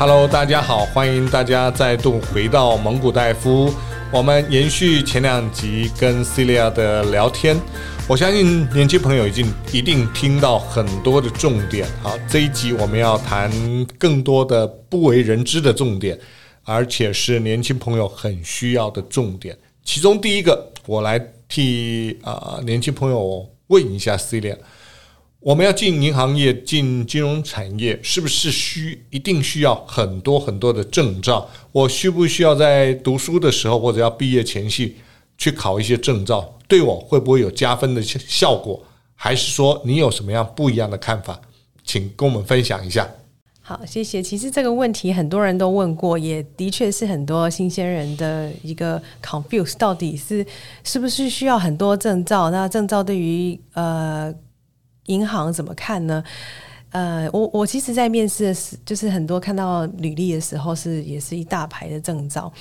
Hello，大家好，欢迎大家再度回到蒙古大夫。我们延续前两集跟 Celia 的聊天，我相信年轻朋友已经一定听到很多的重点。好，这一集我们要谈更多的不为人知的重点，而且是年轻朋友很需要的重点。其中第一个，我来替啊、年轻朋友问一下 Celia。我们要进银行业、进金融产业，是不是需一定需要很多很多的证照？我需不需要在读书的时候或者要毕业前夕去考一些证照？对我会不会有加分的效果？还是说你有什么样不一样的看法？请跟我们分享一下。好，谢谢。其实这个问题很多人都问过，也的确是很多新鲜人的一个 confuse，到底是是不是需要很多证照？那证照对于呃。银行怎么看呢？呃，我我其实，在面试的时，就是很多看到履历的时候，是也是一大排的证照。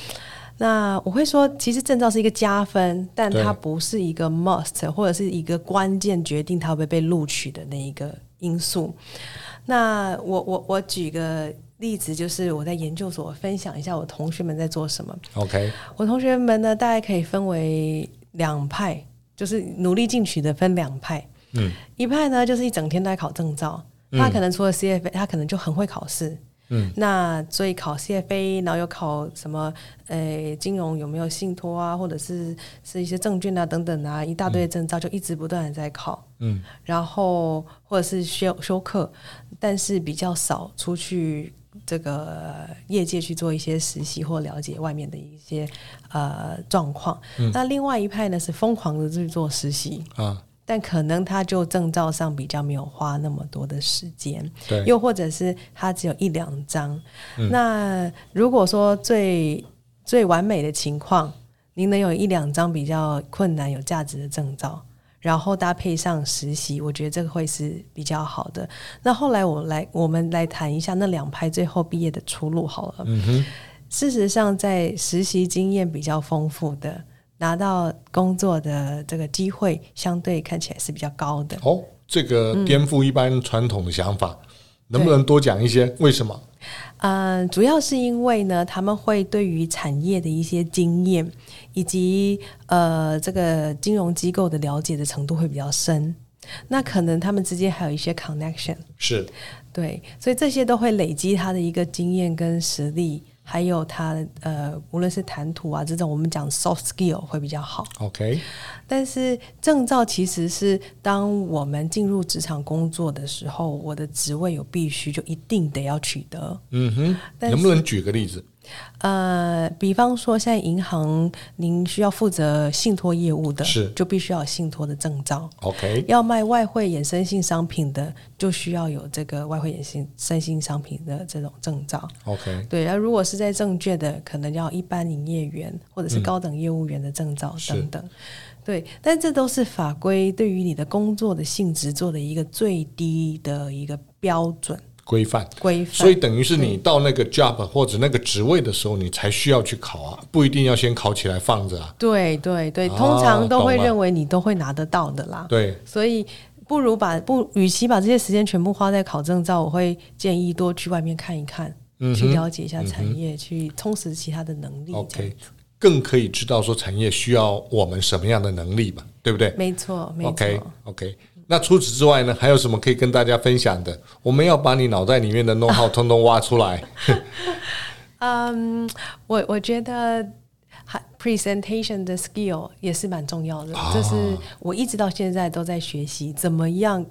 那我会说，其实证照是一个加分，但它不是一个 must 或者是一个关键决定它会不会被录取的那一个因素。那我我我举个例子，就是我在研究所分享一下我同学们在做什么。OK，我同学们呢，大概可以分为两派，就是努力进取的分两派。嗯，一派呢，就是一整天都在考证照，他可能除了 CFA，他可能就很会考试。嗯，那所以考 CFA，然后又考什么？诶、欸，金融有没有信托啊？或者是是一些证券啊等等啊，一大堆的证照就一直不断的在考。嗯，然后或者是修修课，但是比较少出去这个业界去做一些实习或了解外面的一些呃状况。嗯，那另外一派呢，是疯狂的去做实习啊。但可能他就证照上比较没有花那么多的时间，对，又或者是他只有一两张。嗯。那如果说最最完美的情况，您能有一两张比较困难有价值的证照，然后搭配上实习，我觉得这个会是比较好的。那后来我来，我们来谈一下那两派最后毕业的出路好了。嗯哼。事实上，在实习经验比较丰富的。拿到工作的这个机会，相对看起来是比较高的。哦，这个颠覆一般传统的想法，嗯、能不能多讲一些？为什么？嗯、呃，主要是因为呢，他们会对于产业的一些经验，以及呃这个金融机构的了解的程度会比较深。那可能他们之间还有一些 connection，是对，所以这些都会累积他的一个经验跟实力。还有他呃，无论是谈吐啊这种，我们讲 soft skill 会比较好。OK，但是证照其实是当我们进入职场工作的时候，我的职位有必须就一定得要取得。嗯哼，能不能举个例子？呃，比方说，现在银行您需要负责信托业务的，是就必须要有信托的证照。OK，要卖外汇衍生性商品的，就需要有这个外汇衍生性商品的这种证照。OK，对。那如果是在证券的，可能要一般营业员或者是高等业务员的证照等等。嗯、对，但这都是法规对于你的工作的性质做的一个最低的一个标准。规范，规范，所以等于是你到那个 job 或者那个职位的时候，你才需要去考啊，不一定要先考起来放着啊。对对对，通常都会认为你都会拿得到的啦。对，所以不如把不，与其把这些时间全部花在考证照，我会建议多去外面看一看，嗯、去了解一下产业，嗯、去充实其他的能力。OK，更可以知道说产业需要我们什么样的能力嘛，对不对？没错，没错。OK OK。那除此之外呢，还有什么可以跟大家分享的？我们要把你脑袋里面的 know-how 通通挖出来。嗯，我我觉得 presentation 的 skill 也是蛮重要的，就、哦、是我一直到现在都在学习怎么样。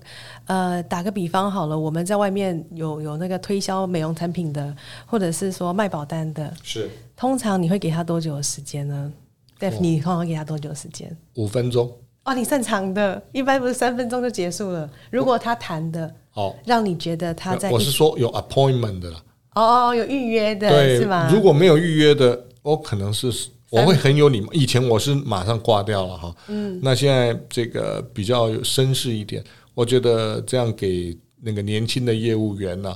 呃，打个比方好了，我们在外面有有那个推销美容产品的，或者是说卖保单的，是通常你会给他多久的时间呢？Def，你通常给他多久的时间？五分钟。哦，你擅长的，一般不是三分钟就结束了。如果他谈的，哦，让你觉得他在，我是说有 appointment 的啦。哦，有预约的，对，是吗？如果没有预约的，我可能是我会很有礼貌。以前我是马上挂掉了哈，嗯，那现在这个比较有绅士一点，我觉得这样给那个年轻的业务员呢，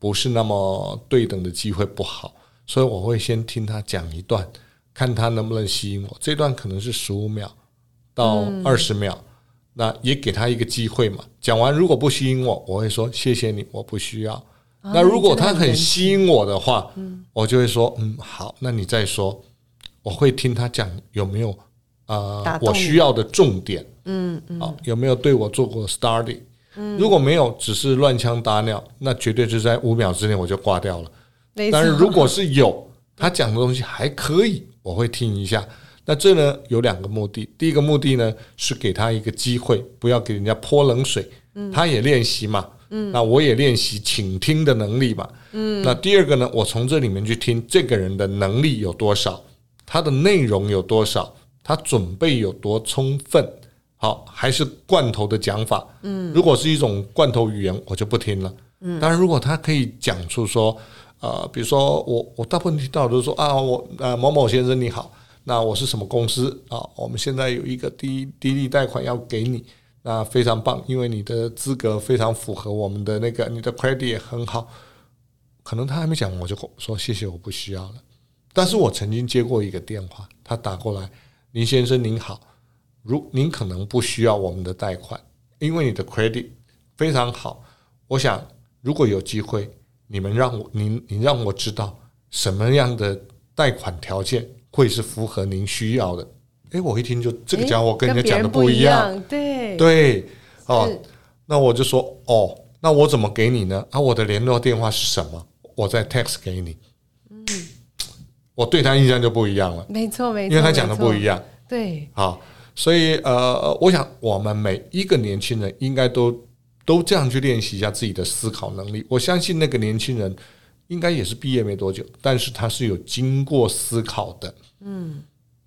不是那么对等的机会不好，所以我会先听他讲一段，看他能不能吸引我。这段可能是十五秒。到二十秒，嗯，那也给他一个机会嘛。讲完如果不吸引我，我会说谢谢你，我不需要。那如果他很吸引我的话，我就会说，嗯，好，那你再说，我会听他讲有没有呃我需要的重点，嗯嗯，好，有没有对我做过 study？如果没有，只是乱枪打鸟，那绝对是在五秒之内我就挂掉了。但是如果是有，他讲的东西还可以，我会听一下。那这呢有两个目的，第一个目的呢是给他一个机会，不要给人家泼冷水，他也练习嘛。嗯，那我也练习倾听的能力嘛。嗯，那第二个呢，我从这里面去听这个人的能力有多少，他的内容有多少，他准备有多充分，好，还是罐头的讲法。嗯，如果是一种罐头语言，我就不听了。嗯，当然，如果他可以讲出说，呃，比如说我我大部分听到都是说啊，我呃某某先生你好，那我是什么公司啊？我们现在有一个低低利贷款要给你。那非常棒，因为你的资格非常符合我们的那个，你的 credit 也很好。可能他还没讲，我就说谢谢，我不需要了。但是我曾经接过一个电话，他打过来，林先生您好，如您可能不需要我们的贷款，因为你的 credit 非常好。我想如果有机会，你们让我您您让我知道什么样的贷款条件会是符合您需要的。哎，我一听就这个家伙跟人家讲的不一样，对对，哦，那我就说哦，那我怎么给你呢？啊，我的联络电话是什么？我再 text 给你。嗯，我对他印象就不一样了，没错没错，因为他讲的不一样，对，好，所以呃，我想我们每一个年轻人应该都都这样去练习一下自己的思考能力。我相信那个年轻人应该也是毕业没多久，但是他是有经过思考的，嗯。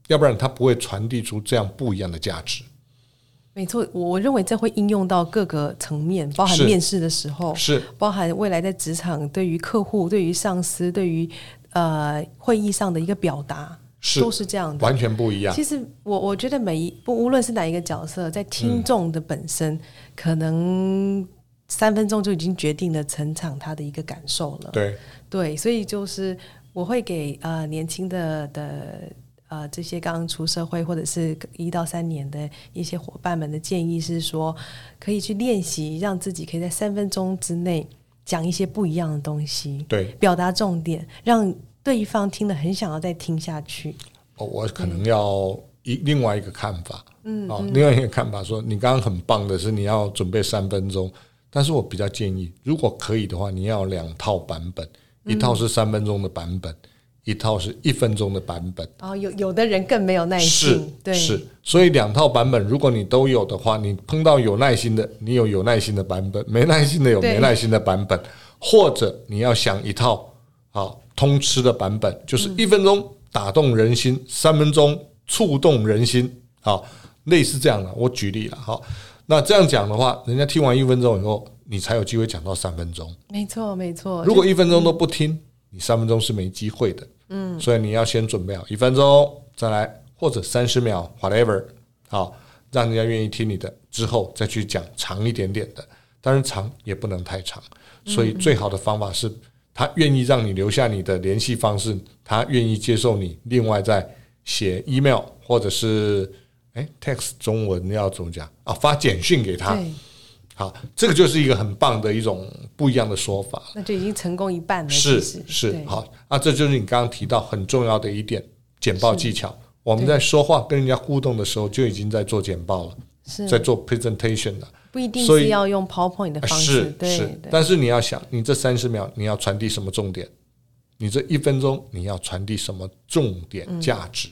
要不然他不会传递出这样不一样的价值。没错，我认为这会应用到各个层面，包含面试的时候，是包含未来在职场对于客户、对于上司、对于呃会议上的一个表达，是都是这样的，完全不一样。其实我我觉得每一不无论是哪一个角色，在听众的本身，嗯、可能三分钟就已经决定了成长他的一个感受了。对对，所以就是我会给呃年轻的的。呃，这些刚刚出社会或者是一到三年的一些伙伴们的建议是说，可以去练习，让自己可以在三分钟之内讲一些不一样的东西，对，表达重点，让对方听得很想要再听下去。哦，我可能要一另外一个看法，嗯，哦，另外一个看法说，你刚刚很棒的是你要准备三分钟，但是我比较建议，如果可以的话，你要两套版本，一套是三分钟的版本。嗯一套是一分钟的版本。哦，有有的人更没有耐心，是对，是，所以两套版本，如果你都有的话，你碰到有耐心的，你有有耐心的版本；没耐心的有没耐心的版本，或者你要想一套啊通吃的版本，就是一分钟打动人心，三分钟触动人心，好，类似这样的。我举例了，好，那这样讲的话，人家听完一分钟以后，你才有机会讲到三分钟。没错，没错。如果一分钟都不听，你三分钟是没机会的。嗯，所以你要先准备好一分钟，再来或者三十秒，whatever，好，让人家愿意听你的，之后再去讲长一点点的，当然长也不能太长。所以最好的方法是，他愿意让你留下你的联系方式，他愿意接受你，另外再写 email 或者是哎 text 中文要怎么讲啊？发简讯给他。好，这个就是一个很棒的一种不一样的说法，那就已经成功一半了。是是，好，啊，这就是你刚刚提到很重要的一点，简报技巧。我们在说话跟人家互动的时候，就已经在做简报了，是在做 presentation 了。不一定是要用 PowerPoint 的方式，是是。但是你要想，你这三十秒你要传递什么重点？你这一分钟你要传递什么重点价值，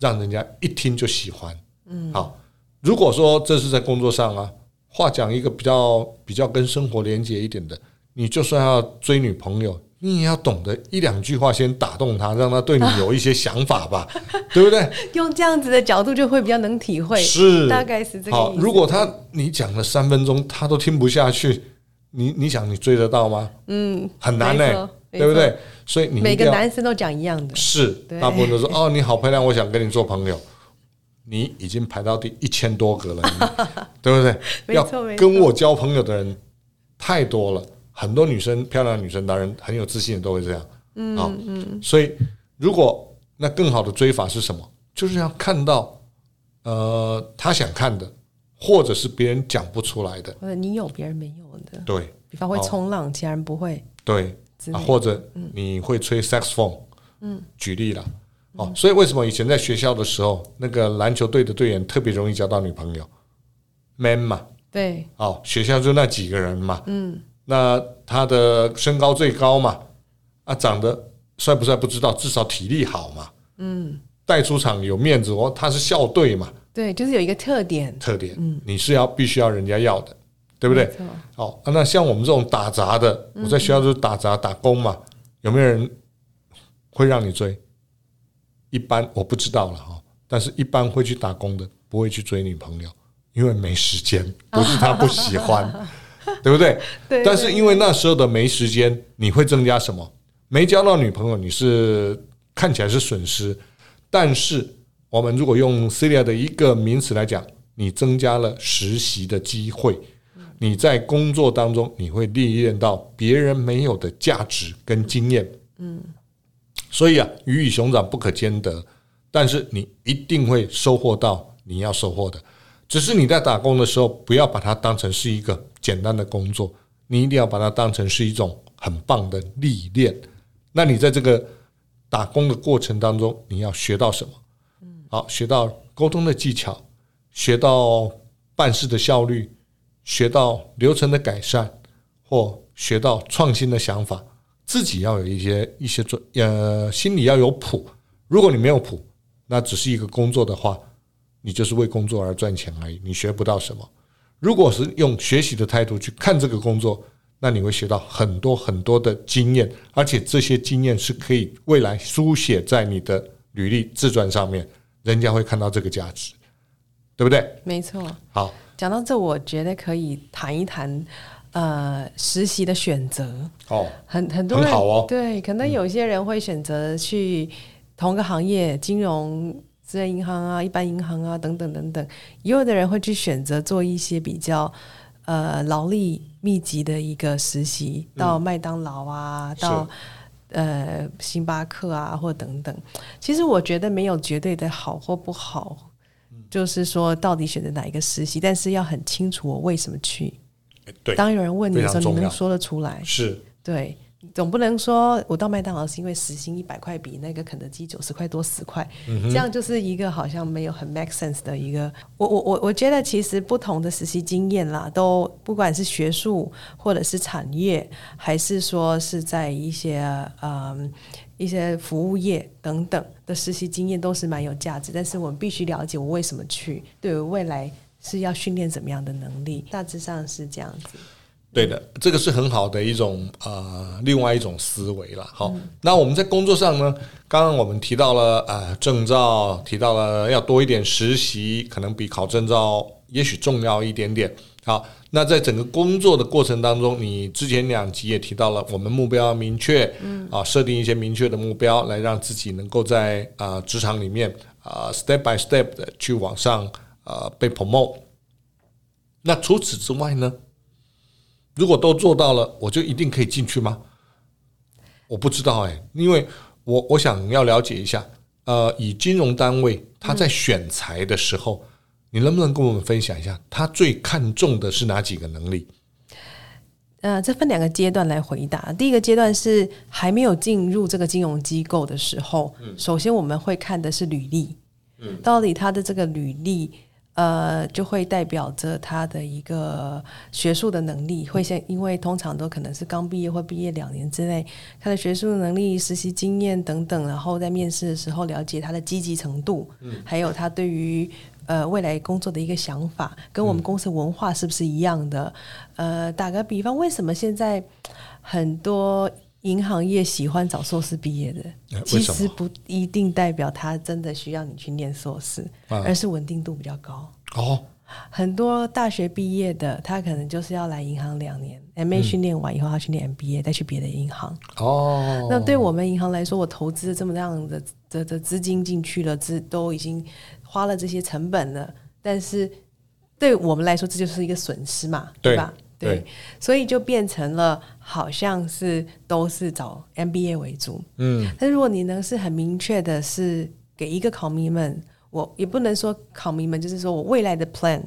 让人家一听就喜欢。嗯，好。如果说这是在工作上啊。话讲一个比较比较跟生活连接一点的，你就算要追女朋友，你也要懂得一两句话先打动她，让她对你有一些想法吧，对不对？用这样子的角度就会比较能体会，是大概是这个。好，如果他你讲了三分钟，他都听不下去，你你想你追得到吗？嗯，很难呢、欸，对不对？所以你每个男生都讲一样的，是大部分都说哦，你好漂亮，我想跟你做朋友。你已经排到第一千多个了，对不对？要跟我交朋友的人太多了，很多女生漂亮的女生当然很有自信，都会这样。嗯嗯。所以，如果那更好的追法是什么？就是要看到呃他想看的，或者是别人讲不出来的，或者你有别人没有的。对，比方会冲浪，其他人不会。对，啊，或者你会吹 saxophone，嗯，举例了。哦，所以为什么以前在学校的时候，那个篮球队的队员特别容易交到女朋友？man 嘛，对，哦，学校就那几个人嘛，嗯，那他的身高最高嘛，啊，长得帅不帅不知道，至少体力好嘛，嗯，带出场有面子哦，他是校队嘛。对，就是有一个特点，特点，嗯，你是要必须要人家要的，对不对？哦，那像我们这种打杂的，我在学校就是打杂打工嘛，有没有人会让你追？一般我不知道了哈，但是一般会去打工的不会去追女朋友，因为没时间，不是他不喜欢，对不对？对。但是因为那时候的没时间，你会增加什么？没交到女朋友，你是看起来是损失，但是。我们如果用 Celia 的一个名词来讲，你增加了实习的机会，你在工作当中你会历练到别人没有的价值跟经验。嗯，所以啊，鱼与熊掌不可兼得，但是你一定会收获到你要收获的。只是你在打工的时候，不要把它当成是一个简单的工作，你一定要把它当成是一种很棒的历练。那你在这个打工的过程当中，你要学到什么？好，学到沟通的技巧，学到办事的效率，学到流程的改善，或学到创新的想法，自己要有一些一些准，呃，心里要有谱。如果你没有谱，那只是一个工作的话，你就是为工作而赚钱而已，你学不到什么。如果是用学习的态度去看这个工作，那你会学到很多很多的经验，而且这些经验是可以未来书写在你的履历自传上面。人家会看到这个价值，对不对？没错。好，讲到这，我觉得可以谈一谈，呃，实习的选择。哦，很很多人很好哦。对，可能有些人会选择去同个行业，嗯、金融、私人银行啊、一般银行啊等等等等。也有的人会去选择做一些比较呃劳力密集的一个实习，到麦当劳啊，嗯、到。呃，星巴克啊，或等等，其实我觉得没有绝对的好或不好，嗯、就是说到底选择哪一个实习，但是要很清楚我为什么去。对，当有人问你的时候，你能说得出来。是，对。总不能说我到麦当劳是因为时薪一百块比那个肯德基九十块多十块，嗯、这样就是一个好像没有很 make sense 的一个。我我我我觉得其实不同的实习经验啦，都不管是学术或者是产业，还是说是在一些嗯一些服务业等等的实习经验，都是蛮有价值。但是我们必须了解我为什么去，对我未来是要训练怎么样的能力，大致上是这样子。对的，这个是很好的一种呃，另外一种思维了。好，嗯、那我们在工作上呢，刚刚我们提到了呃证照，提到了要多一点实习，可能比考证照也许重要一点点。好，那在整个工作的过程当中，你之前两集也提到了，我们目标要明确，嗯啊，设定一些明确的目标，来让自己能够在啊、呃、职场里面啊、呃、step by step 的去往上啊、呃、被 promote。那除此之外呢？如果都做到了，我就一定可以进去吗？我不知道哎、欸，因为我我想要了解一下，呃，以金融单位他在选材的时候，嗯、你能不能跟我们分享一下，他最看重的是哪几个能力？呃，这分两个阶段来回答。第一个阶段是还没有进入这个金融机构的时候，嗯、首先我们会看的是履历，嗯，到底他的这个履历。呃，就会代表着他的一个学术的能力，会先，因为通常都可能是刚毕业或毕业两年之内，他的学术能力、实习经验等等，然后在面试的时候了解他的积极程度，嗯，还有他对于呃未来工作的一个想法，跟我们公司文化是不是一样的？呃，打个比方，为什么现在很多？银行业喜欢找硕士毕业的，其实不一定代表他真的需要你去念硕士，而是稳定度比较高。哦，很多大学毕业的，他可能就是要来银行两年，MA 训练完以后，他去念 MBA，再去别的银行。哦，那对我们银行来说，我投资这么样的的的资金进去了，资都已经花了这些成本了，但是对我们来说，这就是一个损失嘛，对吧？对，对，所以就变成了好像是都是找 MBA 为主，嗯，但如果你能是很明确的，是给一个考迷们，我也不能说考迷们，就是说我未来的 plan，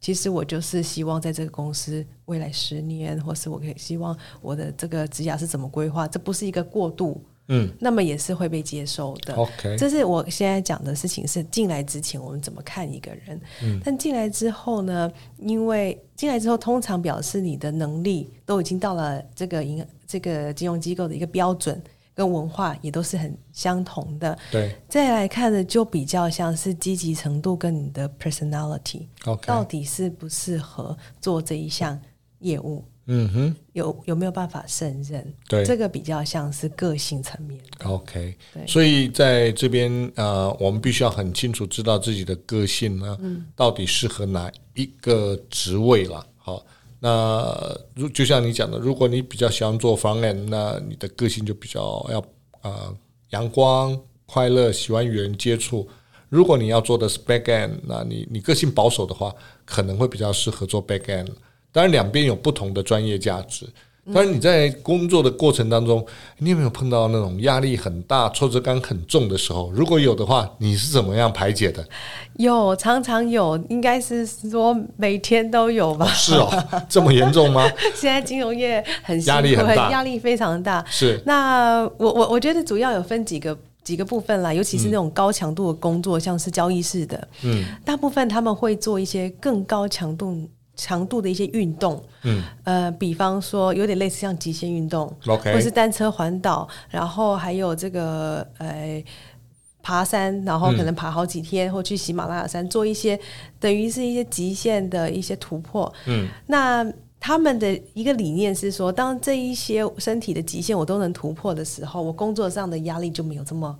其实我就是希望在这个公司未来十年，或是我可以希望我的这个职涯是怎么规划，这不是一个过渡，嗯，那么也是会被接受的。OK，这是我现在讲的事情，是进来之前我们怎么看一个人，嗯，但进来之后呢，因为进来之后通常表示你的能力都已经到了这个银这个金融机构的一个标准。跟文化也都是很相同的，对。再来看的就比较像是积极程度跟你的 personality，Okay. 到底适不适合做这一项业务？嗯哼，有有没有办法胜任？对，这个比较像是个性层面。OK，对。所以在这边呃，我们必须要很清楚知道自己的个性呢，嗯，到底适合哪一个职位了。好。那如就像你讲的，如果你比较喜欢做 front end，那你的个性就比较要啊阳光、快乐，喜欢与人接触。如果你要做的是 back end，那你你个性保守的话，可能会比较适合做 back end。当然，两边有不同的专业价值。当然你在工作的过程当中，你有没有碰到那种压力很大、挫折感很重的时候？如果有的话，你是怎么样排解的？有，常常有，应该是说每天都有吧？哦是哦，这么严重吗？现在金融业很压力很大，压力非常大。是。那我我我觉得主要有分几个几个部分啦，尤其是那种高强度的工作，嗯、像是交易式的，嗯，大部分他们会做一些更高强度。强度的一些运动，嗯，呃，比方说有点类似像极限运动，OK，或是单车环岛，然后还有这个呃爬山，然后可能爬好几天，嗯、或去喜马拉雅山做一些等于是一些极限的一些突破，嗯，那他们的一个理念是说，当这一些身体的极限我都能突破的时候，我工作上的压力就没有这么。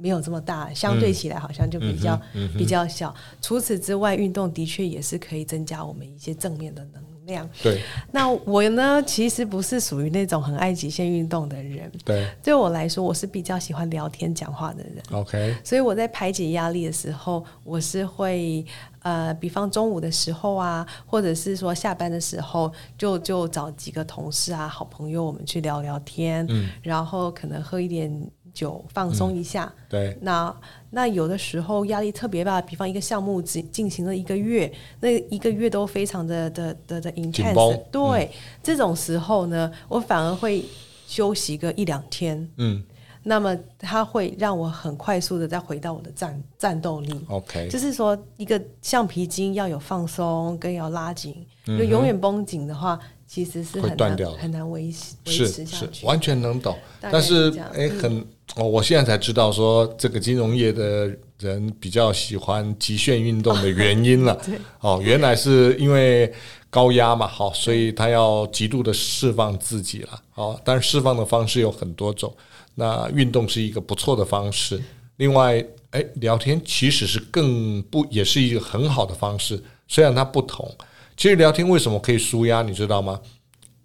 没有这么大，相对起来好像就比较、嗯嗯、比较小。除此之外，运动的确也是可以增加我们一些正面的能量。对，那我呢，其实不是属于那种很爱极限运动的人。对，对我来说，我是比较喜欢聊天讲话的人。OK，所以我在排解压力的时候，我是会呃，比方中午的时候啊，或者是说下班的时候，就就找几个同事啊、好朋友，我们去聊聊天，嗯，然后可能喝一点。就放松一下，嗯、对。那那有的时候压力特别大，比方一个项目只进行了一个月，那一个月都非常的的的的 intense。对、嗯，这种时候呢，我反而会休息个一两天。嗯。那么它会让我很快速的再回到我的战战斗力。OK。就是说，一个橡皮筋要有放松跟要拉紧，就、嗯、永远绷紧的话。其实是很难很难维持维持下去，完全能懂。但是哎，很哦，我现在才知道说这个金融业的人比较喜欢极限运动的原因了。哦，原来是因为高压嘛，好，所以他要极度的释放自己了。哦，但是释放的方式有很多种，那运动是一个不错的方式。另外，哎，聊天其实是更不也是一个很好的方式，虽然它不同。其实聊天为什么可以舒压，你知道吗？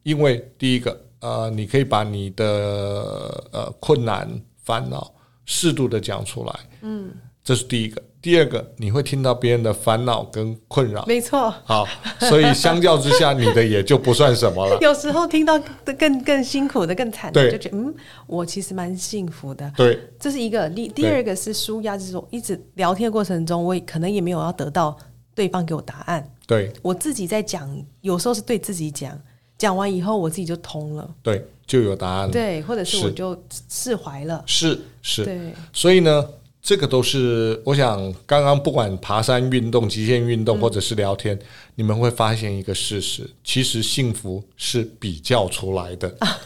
因为第一个，呃，你可以把你的呃困难、烦恼适度的讲出来，嗯，这是第一个。第二个，你会听到别人的烦恼跟困扰，没错。好，所以相较之下，你的也就不算什么了。有时候听到更更辛苦的、更惨的，就觉得嗯，我其实蛮幸福的。对，这是一个。第第二个是舒压，就是说一直聊天过程中，我可能也没有要得到对方给我答案。对，我自己在讲，有时候是对自己讲，讲完以后我自己就通了，对，就有答案了，对，或者是我就释怀了，是是，对，所以呢，这个都是我想，刚刚不管爬山运动、极限运动，或者是聊天，嗯，你们会发现一个事实，其实幸福是比较出来的，啊，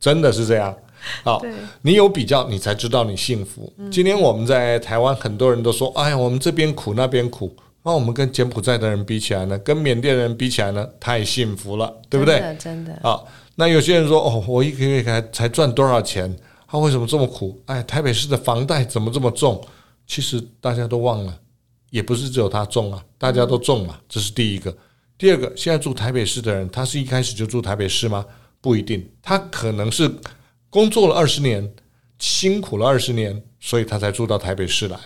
真的是这样。好，你有比较，你才知道你幸福。嗯，今天我们在台湾，很多人都说，哎呀，我们这边苦，那边苦。那我们跟柬埔寨的人比起来呢？跟缅甸人比起来呢？太幸福了，对不对？真的，真的。啊，那有些人说：“哦，我一个月才才赚多少钱？他为什么这么苦？哎，台北市的房贷怎么这么重？”其实大家都忘了，也不是只有他重啊，大家都重嘛。这是第一个。第二个，现在住台北市的人，他是一开始就住台北市吗？不一定，他可能是工作了二十年，辛苦了二十年，所以他才住到台北市来。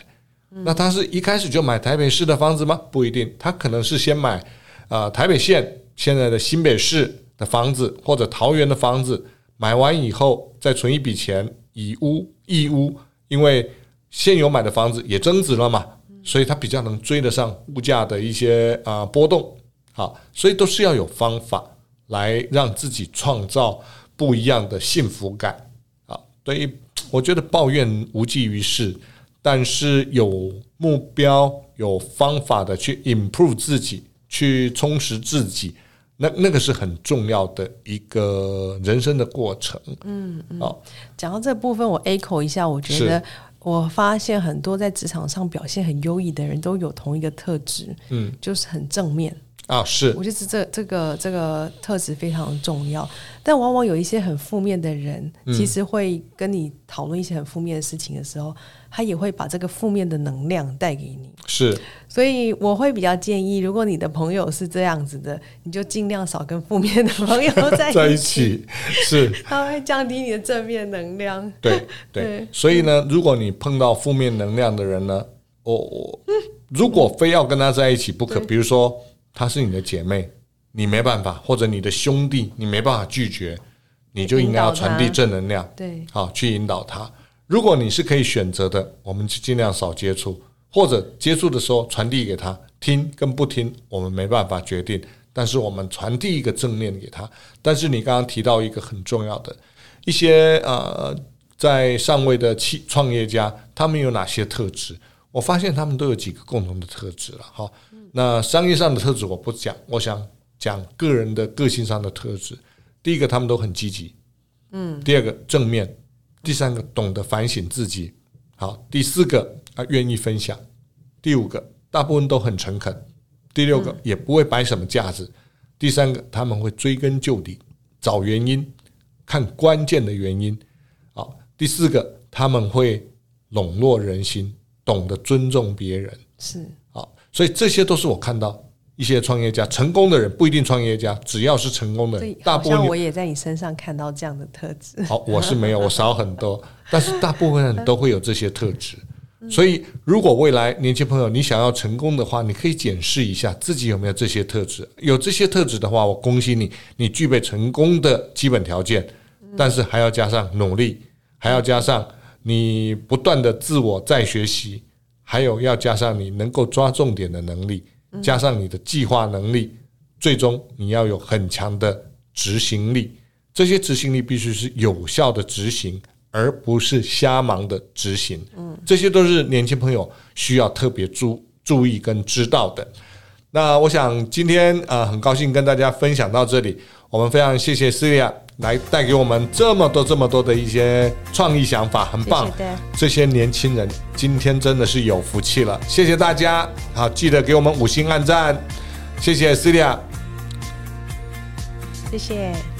那他是一开始就买台北市的房子吗？不一定，他可能是先买啊、台北县现在的新北市的房子或者桃园的房子，买完以后再存一笔钱以屋易屋，因为现有买的房子也增值了嘛，所以他比较能追得上物价的一些啊、波动。好，所以都是要有方法来让自己创造不一样的幸福感啊。对于我觉得抱怨无济于事，但是有目标、有方法的去 improve 自己，去充实自己，那那个是很重要的一个人生的过程。嗯嗯。好，讲到这部分，我 echo 一下，我觉得。我发现很多在职场上表现很优异的人都有同一个特质，嗯，就是很正面啊。是，我觉得这这个这个特质非常重要。但往往有一些很负面的人，其实会跟你讨论一些很负面的事情的时候，他也会把这个负面的能量带给你。是，所以我会比较建议，如果你的朋友是这样子的，你就尽量少跟负面的朋友在一起。在一起是，他会降低你的正面能量。对对，对，所以呢，如果你碰到负面能量的人呢，我我如果非要跟他在一起不可，比如说他是你的姐妹，你没办法，或者你的兄弟，你没办法拒绝，你就应该要传递正能量。对，好，去引导他。如果你是可以选择的，我们就尽量少接触。或者接触的时候传递给他听跟不听，我们没办法决定，但是我们传递一个正念给他。但是你刚刚提到一个很重要的，一些呃在上位的企创业家，他们有哪些特质？我发现他们都有几个共同的特质了。好，那商业上的特质我不讲，我想讲个人的个性上的特质。第一个，他们都很积极，嗯。第二个，正面。第三个，懂得反省自己。好，第四个。啊愿意分享，第五个大部分都很诚恳，第六个也不会摆什么架子，第三个他们会追根究底，找原因，看关键的原因，好，第四个他们会笼络人心，懂得尊重别人，是好，所以这些都是我看到一些创业家成功的人，不一定创业家，只要是成功的人，大部分我也在你身上看到这样的特质。好，我是没有，我少很多，但是大部分人都会有这些特质。所以，如果未来年轻朋友你想要成功的话，你可以检视一下自己有没有这些特质。有这些特质的话，我恭喜你，你具备成功的基本条件。但是还要加上努力，还要加上你不断的自我再学习，还有要加上你能够抓重点的能力，加上你的计划能力，最终你要有很强的执行力。这些执行力必须是有效的执行。而不是瞎忙的执行，嗯，这些都是年轻朋友需要特别注注意跟知道的。那我想今天呃很高兴跟大家分享到这里，我们非常谢谢 Celia 来带给我们这么多这么多的一些创意想法，很棒。这些年轻人今天真的是有福气了，谢谢大家，好，记得给我们五星按赞，谢谢 Celia，谢谢。